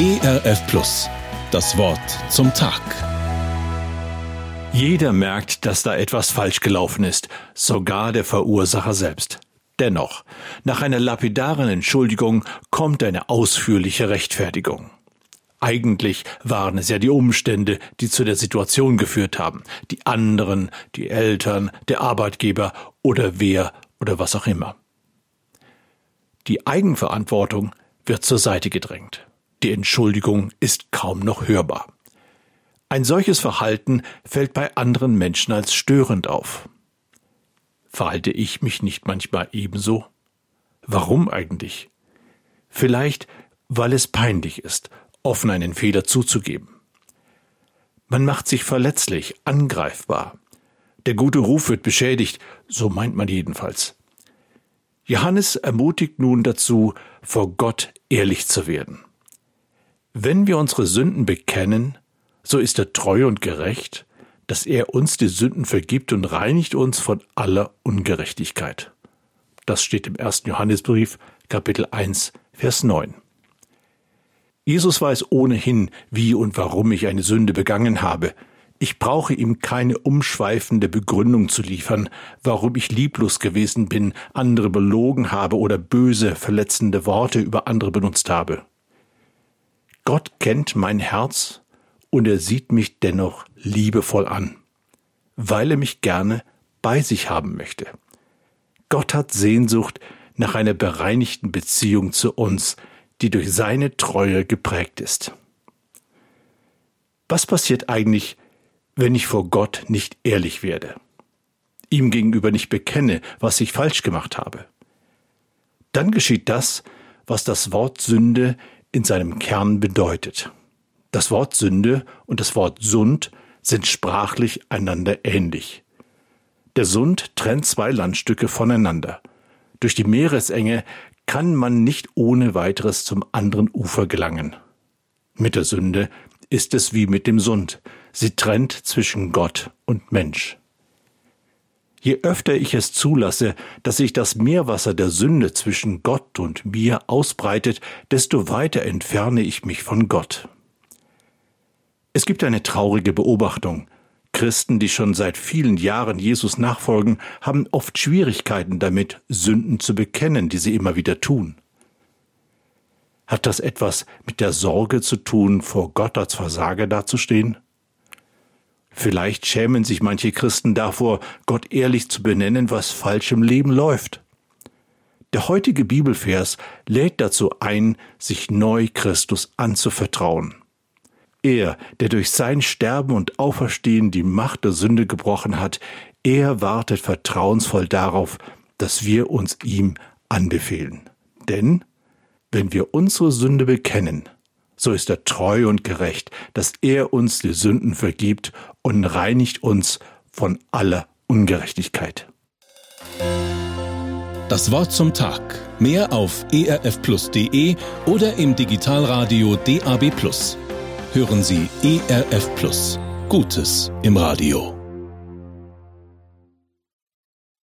ERF Plus. Das Wort zum Tag. Jeder merkt, dass da etwas falsch gelaufen ist, sogar der Verursacher selbst. Dennoch, nach einer lapidaren Entschuldigung kommt eine ausführliche Rechtfertigung. Eigentlich waren es ja die Umstände, die zu der Situation geführt haben. Die anderen, die Eltern, der Arbeitgeber oder wer oder was auch immer. Die Eigenverantwortung wird zur Seite gedrängt. Die Entschuldigung ist kaum noch hörbar. Ein solches Verhalten fällt bei anderen Menschen als störend auf. Verhalte ich mich nicht manchmal ebenso? Warum eigentlich? Vielleicht, weil es peinlich ist offen einen Fehler zuzugeben. Man macht sich verletzlich, angreifbar. Der gute Ruf wird beschädigt, so meint man jedenfalls. Johannes ermutigt nun dazu, vor Gott ehrlich zu werden. Wenn wir unsere Sünden bekennen, so ist er treu und gerecht, dass er uns die Sünden vergibt und reinigt uns von aller Ungerechtigkeit. Das steht im ersten Johannesbrief, Kapitel 1, Vers 9. Jesus weiß ohnehin, wie und warum ich eine Sünde begangen habe. Ich brauche ihm keine umschweifende Begründung zu liefern, warum ich lieblos gewesen bin, andere belogen habe oder böse, verletzende Worte über andere benutzt habe. Gott kennt mein Herz und er sieht mich dennoch liebevoll an, weil er mich gerne bei sich haben möchte. Gott hat Sehnsucht nach einer bereinigten Beziehung zu uns, die durch seine Treue geprägt ist. Was passiert eigentlich, wenn ich vor Gott nicht ehrlich werde? Ihm gegenüber nicht bekenne, was ich falsch gemacht habe? Dann geschieht das, was das Wort Sünde in seinem Kern bedeutet. Das Wort Sünde und das Wort Sund sind sprachlich einander ähnlich. Der Sund trennt zwei Landstücke voneinander. Durch die Meeresenge kann man nicht ohne weiteres zum anderen Ufer gelangen. Mit der Sünde ist es wie mit dem Sund. Sie trennt zwischen Gott und Mensch. Je öfter ich es zulasse, dass sich das Meerwasser der Sünde zwischen Gott und mir ausbreitet, desto weiter entferne ich mich von Gott. Es gibt eine traurige Beobachtung. Christen, die schon seit vielen Jahren Jesus nachfolgen, haben oft Schwierigkeiten damit, Sünden zu bekennen, die sie immer wieder tun. Hat das etwas mit der Sorge zu tun, vor Gott als Versager dazustehen? Vielleicht schämen sich manche Christen davor, Gott ehrlich zu benennen, was falsch im Leben läuft. Der heutige Bibelvers lädt dazu ein, sich neu Christus anzuvertrauen. Er, der durch sein Sterben und Auferstehen die Macht der Sünde gebrochen hat, er wartet vertrauensvoll darauf, dass wir uns ihm anbefehlen. Denn wenn wir unsere Sünde bekennen, so ist er treu und gerecht, dass er uns die Sünden vergibt und reinigt uns von aller Ungerechtigkeit. Das Wort zum Tag. Mehr auf erfplus.de oder im Digitalradio DAB+ hören Sie ERF Plus. Gutes im Radio.